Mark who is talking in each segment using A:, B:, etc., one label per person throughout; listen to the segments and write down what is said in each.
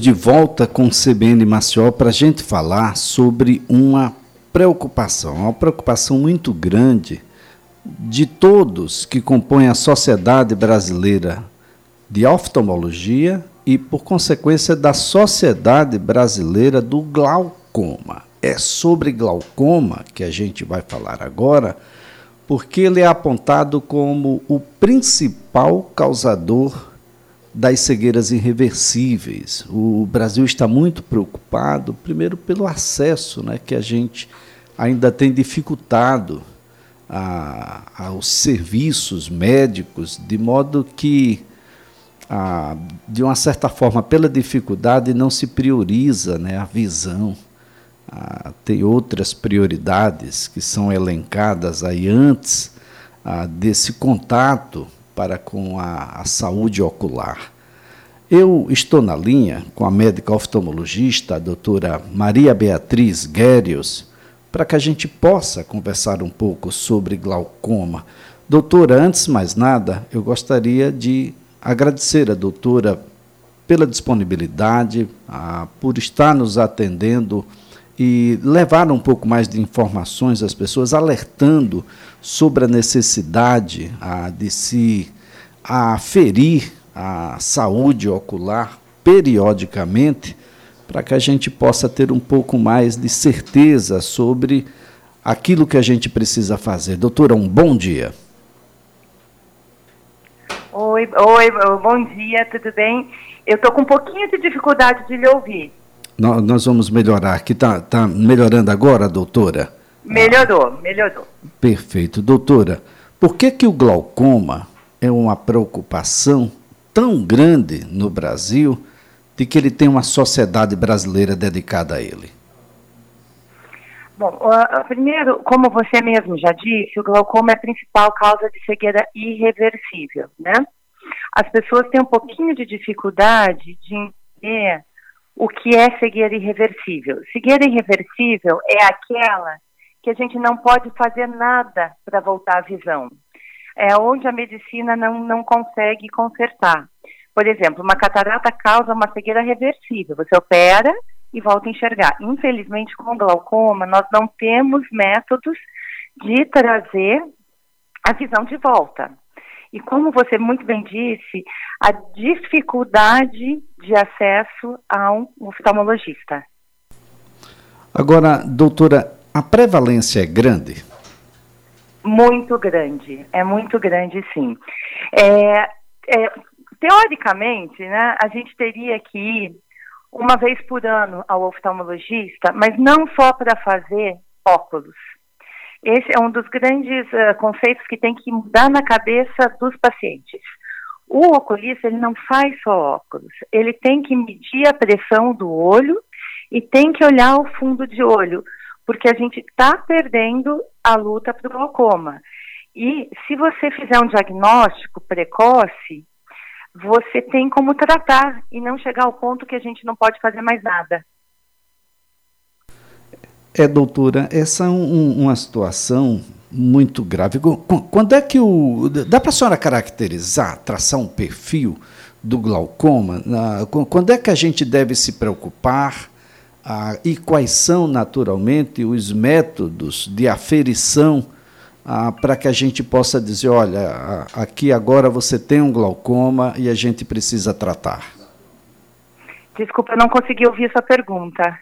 A: de volta com o CBN Maceió para a gente falar sobre uma preocupação, uma preocupação muito grande de todos que compõem a sociedade brasileira de oftalmologia e, por consequência, da sociedade brasileira do glaucoma. É sobre glaucoma que a gente vai falar agora, porque ele é apontado como o principal causador das cegueiras irreversíveis. O Brasil está muito preocupado, primeiro, pelo acesso né, que a gente ainda tem dificultado a, aos serviços médicos, de modo que, a, de uma certa forma, pela dificuldade, não se prioriza né, a visão. A, tem outras prioridades que são elencadas aí antes desse contato para com a, a saúde ocular. Eu estou na linha com a médica oftalmologista, a doutora Maria Beatriz Guérios, para que a gente possa conversar um pouco sobre glaucoma. Doutora, antes de mais nada, eu gostaria de agradecer a doutora pela disponibilidade, a, por estar nos atendendo e levar um pouco mais de informações às pessoas, alertando sobre a necessidade de se aferir a saúde ocular periodicamente, para que a gente possa ter um pouco mais de certeza sobre aquilo que a gente precisa fazer. Doutora, um bom dia.
B: Oi, oi, bom dia, tudo bem? Eu estou com um pouquinho de dificuldade de lhe ouvir.
A: Nós, vamos melhorar. Aqui está tá melhorando agora, doutora?
B: Melhorou, melhorou.
A: Perfeito. Doutora, por que, que o glaucoma é uma preocupação tão grande no Brasil de que ele tem uma sociedade brasileira dedicada a ele?
B: Bom, primeiro, como você mesmo já disse, o glaucoma é a principal causa de cegueira irreversível, né? As pessoas têm um pouquinho de dificuldade de entender o que é cegueira irreversível. Cegueira irreversível é aquela que a gente não pode fazer nada para voltar à visão. É onde a medicina não, não consegue consertar. Por exemplo, uma catarata causa uma cegueira reversível. Você opera e volta a enxergar. Infelizmente, com glaucoma, nós não temos métodos de trazer a visão de volta. E como você muito bem disse, a dificuldade de acesso a um oftalmologista.
A: Agora, doutora, a prevalência é grande?
B: Muito grande, é muito grande sim. É, é, teoricamente, né, a gente teria que ir uma vez por ano ao oftalmologista, mas não só para fazer óculos. Esse é um dos grandes uh, conceitos que tem que mudar na cabeça dos pacientes. O oculista ele não faz só óculos, ele tem que medir a pressão do olho e tem que olhar o fundo de olho, porque a gente está perdendo a luta para o glaucoma. E se você fizer um diagnóstico precoce, você tem como tratar e não chegar ao ponto que a gente não pode fazer mais nada.
A: É, doutora, essa é um, uma situação muito grave. Quando é que o. Dá para a senhora caracterizar, traçar um perfil do glaucoma? Quando é que a gente deve se preocupar? Ah, e quais são, naturalmente, os métodos de aferição ah, para que a gente possa dizer: olha, aqui agora você tem um glaucoma e a gente precisa tratar?
B: Desculpa, eu não consegui ouvir essa pergunta.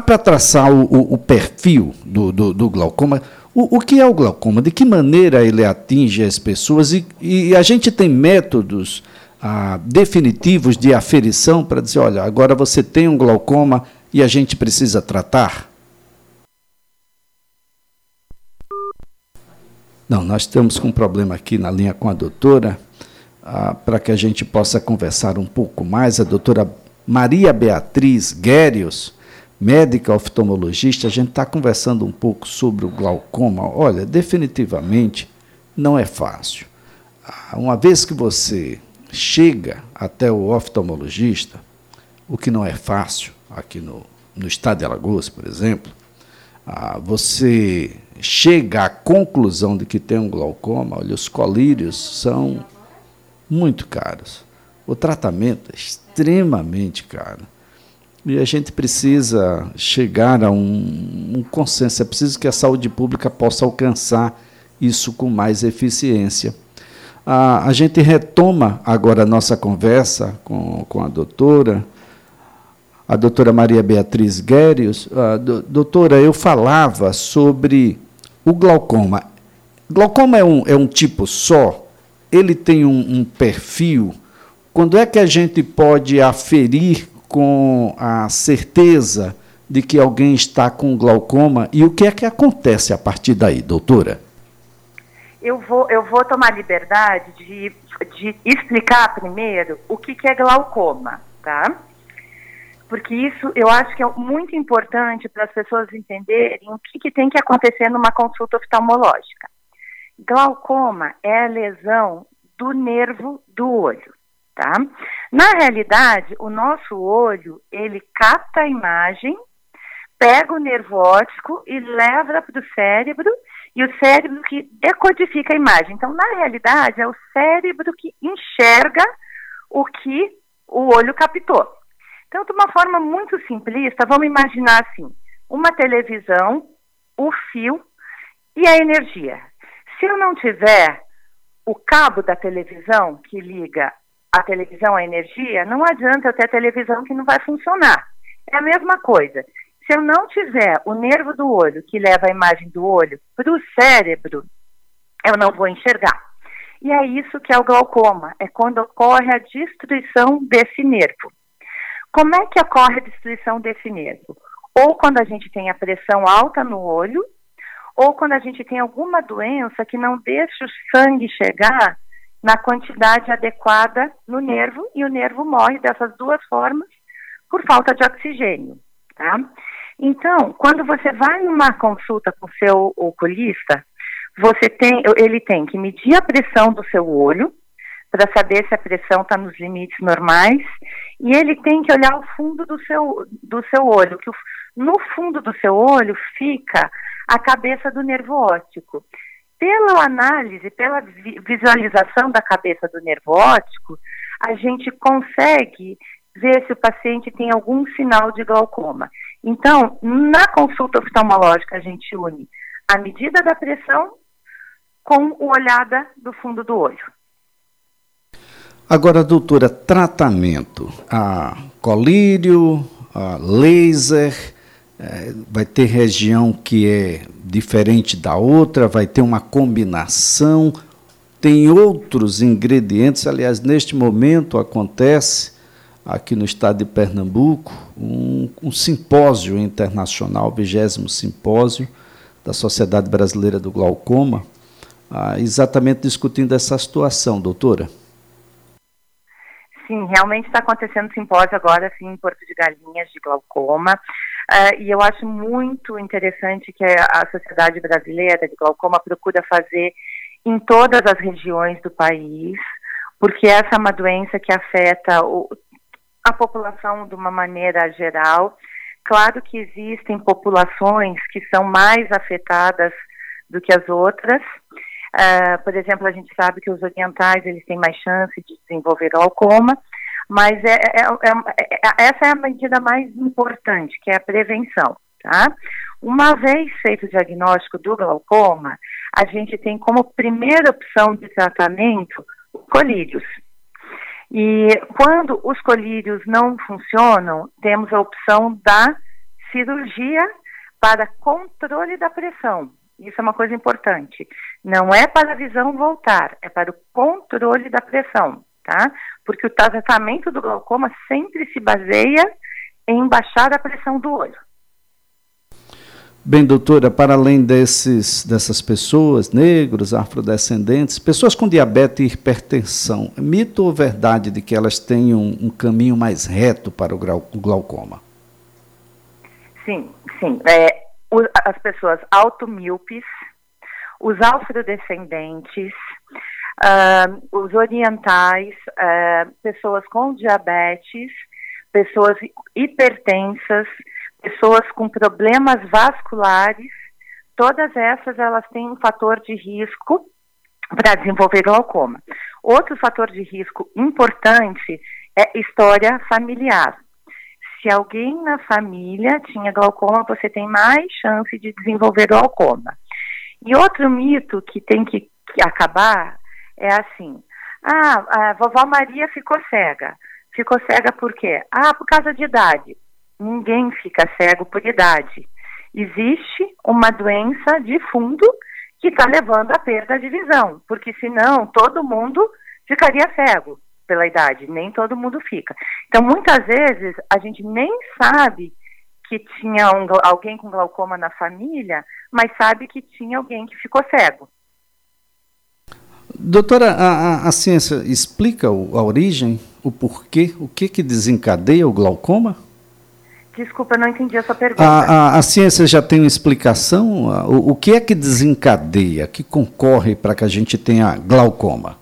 A: Para traçar o, o, o perfil do, do, do glaucoma, o, o, que é o glaucoma? De que maneira ele atinge as pessoas? E, e a gente tem métodos ah, definitivos de aferição para dizer: olha, agora você tem um glaucoma e a gente precisa tratar? Não, nós estamos com um problema aqui na linha com a doutora, ah, para que a gente possa conversar um pouco mais. A doutora Maria Beatriz Guérios, médica oftalmologista, a gente está conversando um pouco sobre o glaucoma. Olha, definitivamente não é fácil. Ah, uma vez que você chega até o oftalmologista, o que não é fácil, aqui no, no estado de Alagoas, por exemplo, ah, você chega à conclusão de que tem um glaucoma, olha, os colírios são muito caros. O tratamento é extremamente caro. E a gente precisa chegar a um, um consenso, é preciso que a saúde pública possa alcançar isso com mais eficiência. A, a gente retoma agora a nossa conversa com, com a doutora, a doutora Maria Beatriz Guérios. do, doutora, eu falava sobre o glaucoma. Glaucoma é um, é um tipo só? Ele tem um, um perfil? Quando é que a gente pode aferir com a certeza de que alguém está com glaucoma e o que é que acontece a partir daí, doutora?
B: Eu vou, eu vou tomar liberdade de, de explicar primeiro o que, que é glaucoma, tá? Porque isso eu acho que é muito importante para as pessoas entenderem o que, que tem que acontecer numa consulta oftalmológica. Glaucoma é a lesão do nervo do olho, tá? Na realidade, o nosso olho, ele capta a imagem, pega o nervo óptico e leva para o cérebro e o cérebro que decodifica a imagem. Então, na realidade, é o cérebro que enxerga o que o olho captou. Então, de uma forma muito simplista, vamos imaginar assim: uma televisão, o fio e a energia. Se eu não tiver o cabo da televisão que liga a televisão à energia, não adianta eu ter televisão que não vai funcionar. É a mesma coisa. Se eu não tiver o nervo do olho que leva a imagem do olho para o cérebro, eu não vou enxergar. E é isso que é o glaucoma, é quando ocorre a destruição desse nervo. Como é que ocorre a destruição desse nervo? Ou quando a gente tem a pressão alta no olho, ou quando a gente tem alguma doença que não deixa o sangue chegar na quantidade adequada no nervo e o nervo morre dessas duas formas por falta de oxigênio, tá? Então, quando você vai numa consulta com seu oculista, você tem, ele tem que medir a pressão do seu olho para saber se a pressão está nos limites normais e ele tem que olhar o fundo do seu, do seu olho, que no fundo do seu olho fica a cabeça do nervo óptico. Pela análise, pela visualização da cabeça do nervo óptico, a gente consegue ver se o paciente tem algum sinal de glaucoma. Então, na consulta oftalmológica, a gente une a medida da pressão com o olhada do fundo do olho.
A: Agora, doutora, tratamento. A colírio, a laser, é, vai ter região que é diferente da outra, vai ter uma combinação. Tem outros ingredientes, aliás, neste momento acontece aqui no estado de Pernambuco, um, um simpósio internacional, vigésimo simpósio da Sociedade Brasileira do Glaucoma, ah, exatamente discutindo essa situação, doutora.
B: Sim, realmente está acontecendo simpósio agora, assim, em Porto de Galinhas, de glaucoma, uh, e eu acho muito interessante que a Sociedade Brasileira de Glaucoma procura fazer em todas as regiões do país, porque essa é uma doença que afeta o, a população de uma maneira geral. Claro que existem populações que são mais afetadas do que as outras. Uh, por exemplo, a gente sabe que os orientais eles têm mais chance de desenvolver glaucoma, mas é, é, é, é, essa é a medida mais importante, que é a prevenção, tá? Uma vez feito o diagnóstico do glaucoma, a gente tem como primeira opção de tratamento colírios. E quando os colírios não funcionam, temos a opção da cirurgia para controle da pressão. Isso é uma coisa importante. Não é para a visão voltar, é para o controle da pressão, tá? Porque o tratamento do glaucoma sempre se baseia em baixar a pressão do olho.
A: Bem, doutora, para além desses, dessas pessoas, negros, afrodescendentes, pessoas com diabetes e hipertensão, mito ou verdade de que elas têm um, um caminho mais reto para o, glaucoma?
B: Sim, sim. É, as pessoas automíopes, os afrodescendentes, uh, os orientais, uh, pessoas com diabetes, pessoas hipertensas, pessoas com problemas vasculares, todas essas elas têm um fator de risco para desenvolver glaucoma. Outro fator de risco importante é história familiar. Se alguém na família tinha glaucoma, você tem mais chance de desenvolver glaucoma. E outro mito que tem que, que acabar é assim: ah, a vovó Maria ficou cega. Ficou cega por quê? Ah, por causa de idade. Ninguém fica cego por idade. Existe uma doença de fundo que está levando à perda de visão, porque senão todo mundo ficaria cego pela idade, nem todo mundo fica. Então, muitas vezes, a gente nem sabe que tinha um, alguém com glaucoma na família, mas sabe que tinha alguém que ficou cego.
A: Doutora, a, a ciência explica a origem, o porquê, o que, que desencadeia o glaucoma?
B: Desculpa, não entendi a sua pergunta.
A: A, a, a ciência já tem uma explicação? O, o, que é que desencadeia, que concorre para que a gente tenha glaucoma?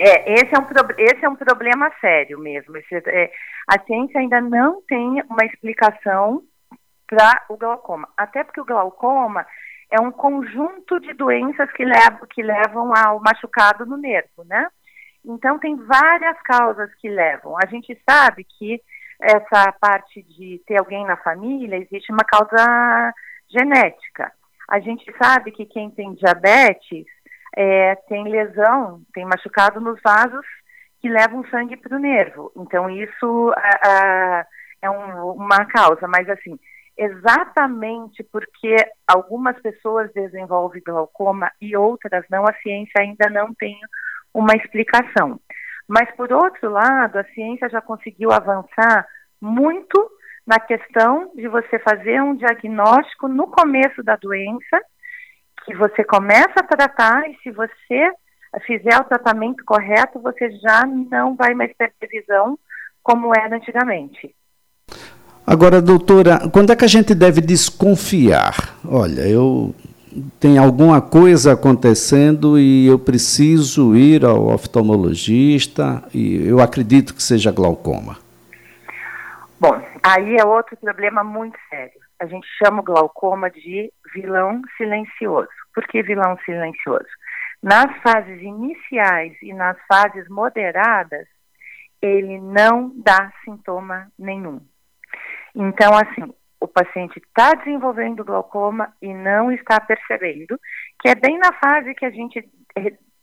B: É, esse é um, esse é um problema sério mesmo. Esse, é, a ciência ainda não tem uma explicação para o glaucoma. Até porque o glaucoma é um conjunto de doenças que levam, que levam ao machucado no nervo, né? Então, tem várias causas que levam. A gente sabe que essa parte de ter alguém na família, existe uma causa genética. A gente sabe que quem tem diabetes é, tem lesão, tem machucado nos vasos que levam sangue para o nervo. Então, isso a, a, é um, uma causa, mas assim, exatamente porque algumas pessoas desenvolvem glaucoma e outras não, a ciência ainda não tem uma explicação. Mas, por outro lado, a ciência já conseguiu avançar muito na questão de você fazer um diagnóstico no começo da doença, que você começa a tratar e se você fizer o tratamento correto, você já não vai mais ter visão como era antigamente.
A: Agora, doutora, quando é que a gente deve desconfiar? Olha, eu tenho alguma coisa acontecendo e eu preciso ir ao oftalmologista e eu acredito que seja glaucoma.
B: Bom, aí é outro problema muito sério. A gente chama o glaucoma de vilão silencioso. Por que vilão silencioso? Nas fases iniciais e nas fases moderadas, ele não dá sintoma nenhum. Então, assim, o paciente está desenvolvendo glaucoma e não está percebendo, que é bem na fase que a gente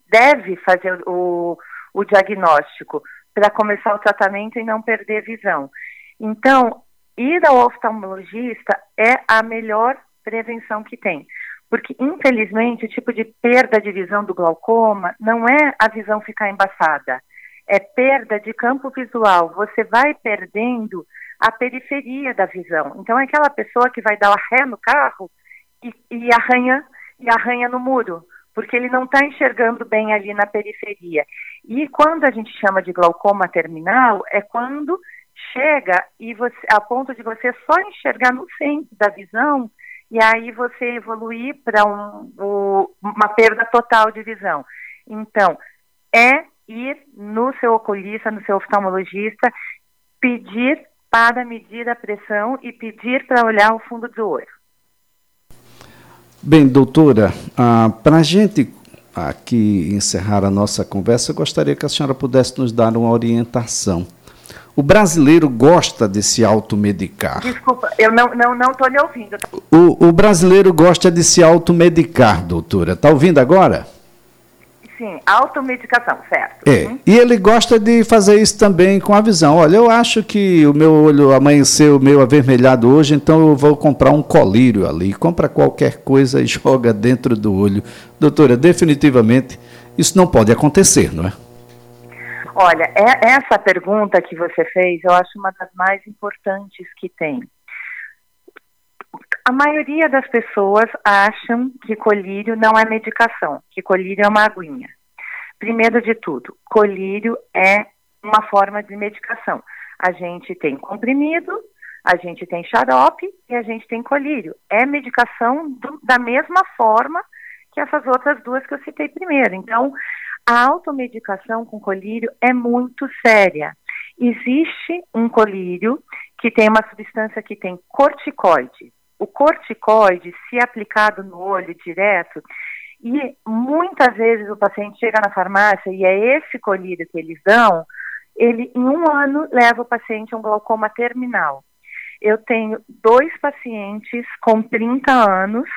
B: deve fazer o, o diagnóstico para começar o tratamento e não perder visão. Então, ir ao oftalmologista é a melhor prevenção que tem. Porque, infelizmente, o tipo de perda de visão do glaucoma não é a visão ficar embaçada, é perda de campo visual. Você vai perdendo a periferia da visão. Então é aquela pessoa que vai dar ré no carro e, e arranha e arranha no muro, porque ele não está enxergando bem ali na periferia. E quando a gente chama de glaucoma terminal, é quando chega e você, a ponto de você só enxergar no centro da visão e aí você evoluir para um, uma perda total de visão. Então, é ir no seu oculista, no seu oftalmologista, pedir para medir a pressão e pedir para olhar o fundo do olho.
A: Bem, doutora, ah, para a gente aqui encerrar a nossa conversa, eu gostaria que a senhora pudesse nos dar uma orientação. O brasileiro gosta de se automedicar.
B: Desculpa, eu não estou não, não lhe ouvindo.
A: O, o brasileiro gosta de se automedicar, doutora. Está ouvindo agora?
B: Sim, automedicação, certo.
A: É. Uhum. E ele gosta de fazer isso também com a visão. Olha, eu acho que o meu olho amanheceu meio avermelhado hoje, então eu vou comprar um colírio ali. Compra qualquer coisa e joga dentro do olho. Doutora, definitivamente isso não pode acontecer, não é?
B: Olha, é, essa pergunta que você fez, eu acho uma das mais importantes que tem. A maioria das pessoas acham que colírio não é medicação, que colírio é uma aguinha. Primeiro de tudo, colírio é uma forma de medicação. A gente tem comprimido, a gente tem xarope e a gente tem colírio. É medicação do, da mesma forma que essas outras duas que eu citei primeiro. Então, a automedicação com colírio é muito séria. Existe um colírio que tem uma substância que tem corticoide o corticoide, se aplicado no olho direto, e muitas vezes o paciente chega na farmácia e é esse colírio que eles dão, ele em um ano leva o paciente a um glaucoma terminal. Eu tenho dois pacientes com 30 anos,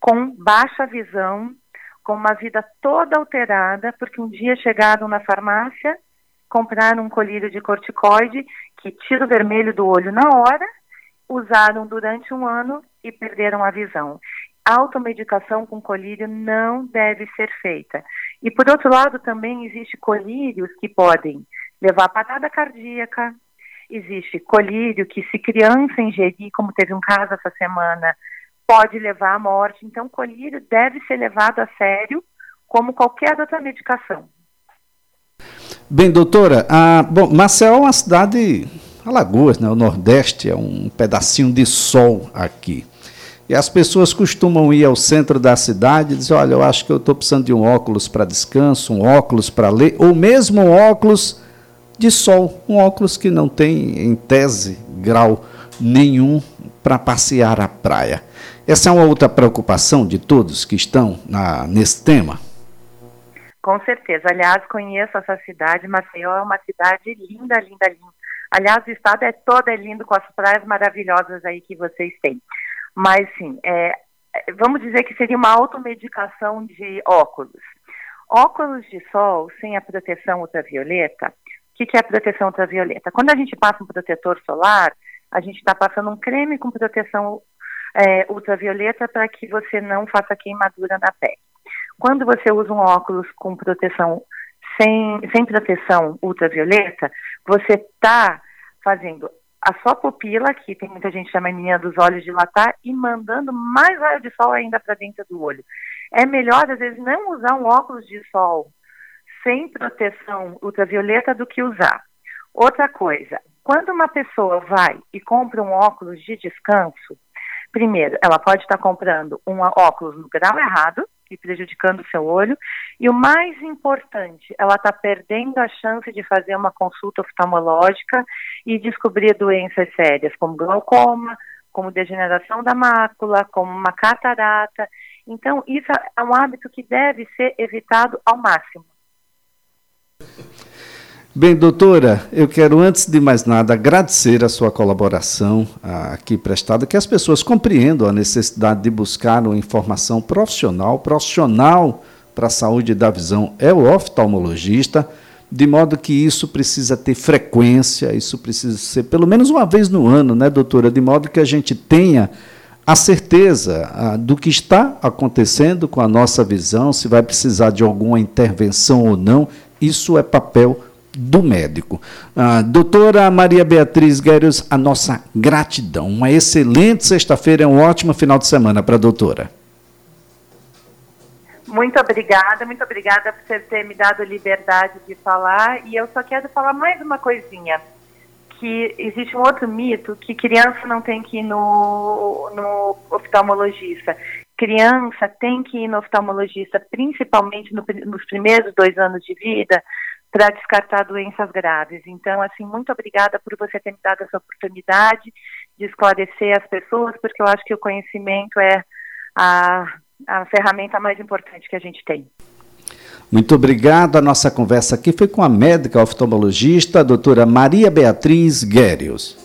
B: com baixa visão, com uma vida toda alterada, porque um dia chegaram na farmácia, compraram um colírio de corticoide que tira o vermelho do olho na hora, usaram durante um ano e perderam a visão. Automedicação com colírio não deve ser feita. E por outro lado, também existe colírios que podem levar a parada cardíaca, existe colírio que se criança ingerir, como teve um caso essa semana, pode levar à morte. Então, colírio deve ser levado a sério, como qualquer outra medicação.
A: Bem, doutora, a, bom, Maceió é uma cidade, Alagoas, né, o Nordeste, é um pedacinho de sol aqui. E as pessoas costumam ir ao centro da cidade e dizer, olha, eu acho que eu estou precisando de um óculos para descanso, um óculos para ler, ou mesmo um óculos de sol, um óculos que não tem, em tese, grau nenhum para passear à praia. Essa é uma outra preocupação de todos que estão na, nesse tema?
B: Com certeza. Aliás, conheço essa cidade. Maceió é uma cidade linda, linda, linda. Aliás, o estado é todo é lindo com as praias maravilhosas aí que vocês têm. Mas, sim, é, vamos dizer que seria uma automedicação de óculos. Óculos de sol sem a proteção ultravioleta. O que, que é a proteção ultravioleta? Quando a gente passa um protetor solar, a gente está passando um creme com proteção é, ultravioleta para que você não faça queimadura na pele. Quando você usa um óculos com proteção sem, sem proteção ultravioleta, você está fazendo a sua pupila, que tem muita gente chama a dos olhos dilatar, e mandando mais raio de sol ainda para dentro do olho. É melhor, às vezes, não usar um óculos de sol sem proteção ultravioleta do que usar. Outra coisa, quando uma pessoa vai e compra um óculos de descanso, primeiro, ela pode estar comprando um óculos no grau errado, e prejudicando o seu olho. E o mais importante, ela está perdendo a chance de fazer uma consulta oftalmológica e descobrir doenças sérias, como glaucoma, como degeneração da mácula, como uma catarata. Então, isso é um hábito que deve ser evitado ao máximo.
A: Bem, doutora, eu quero, antes de mais nada, agradecer a sua colaboração aqui prestada, que as pessoas compreendam a necessidade de buscar uma informação profissional, profissional para a saúde da visão é o oftalmologista, de modo que isso precisa ter frequência, isso precisa ser pelo menos uma vez no ano, né, doutora? De modo que a gente tenha a certeza ah, do que está acontecendo com a nossa visão, se vai precisar de alguma intervenção ou não, isso é papel do médico. Ah, doutora Maria Beatriz Guerreiros, a nossa gratidão. Uma excelente sexta-feira e um ótimo final de semana para a doutora.
B: Muito obrigada, muito obrigada por você ter me dado liberdade de falar. E eu só quero falar mais uma coisinha. Que existe um outro mito que criança não tem que ir no, no oftalmologista. Criança tem que ir no oftalmologista, principalmente no, nos primeiros dois anos de vida, para descartar doenças graves. Então, assim, muito obrigada por você ter me dado essa oportunidade de esclarecer as pessoas, porque eu acho que o conhecimento é a, a ferramenta mais importante que a gente tem.
A: Muito obrigado. A nossa conversa aqui foi com a médica oftalmologista, a doutora Maria Beatriz Guérios.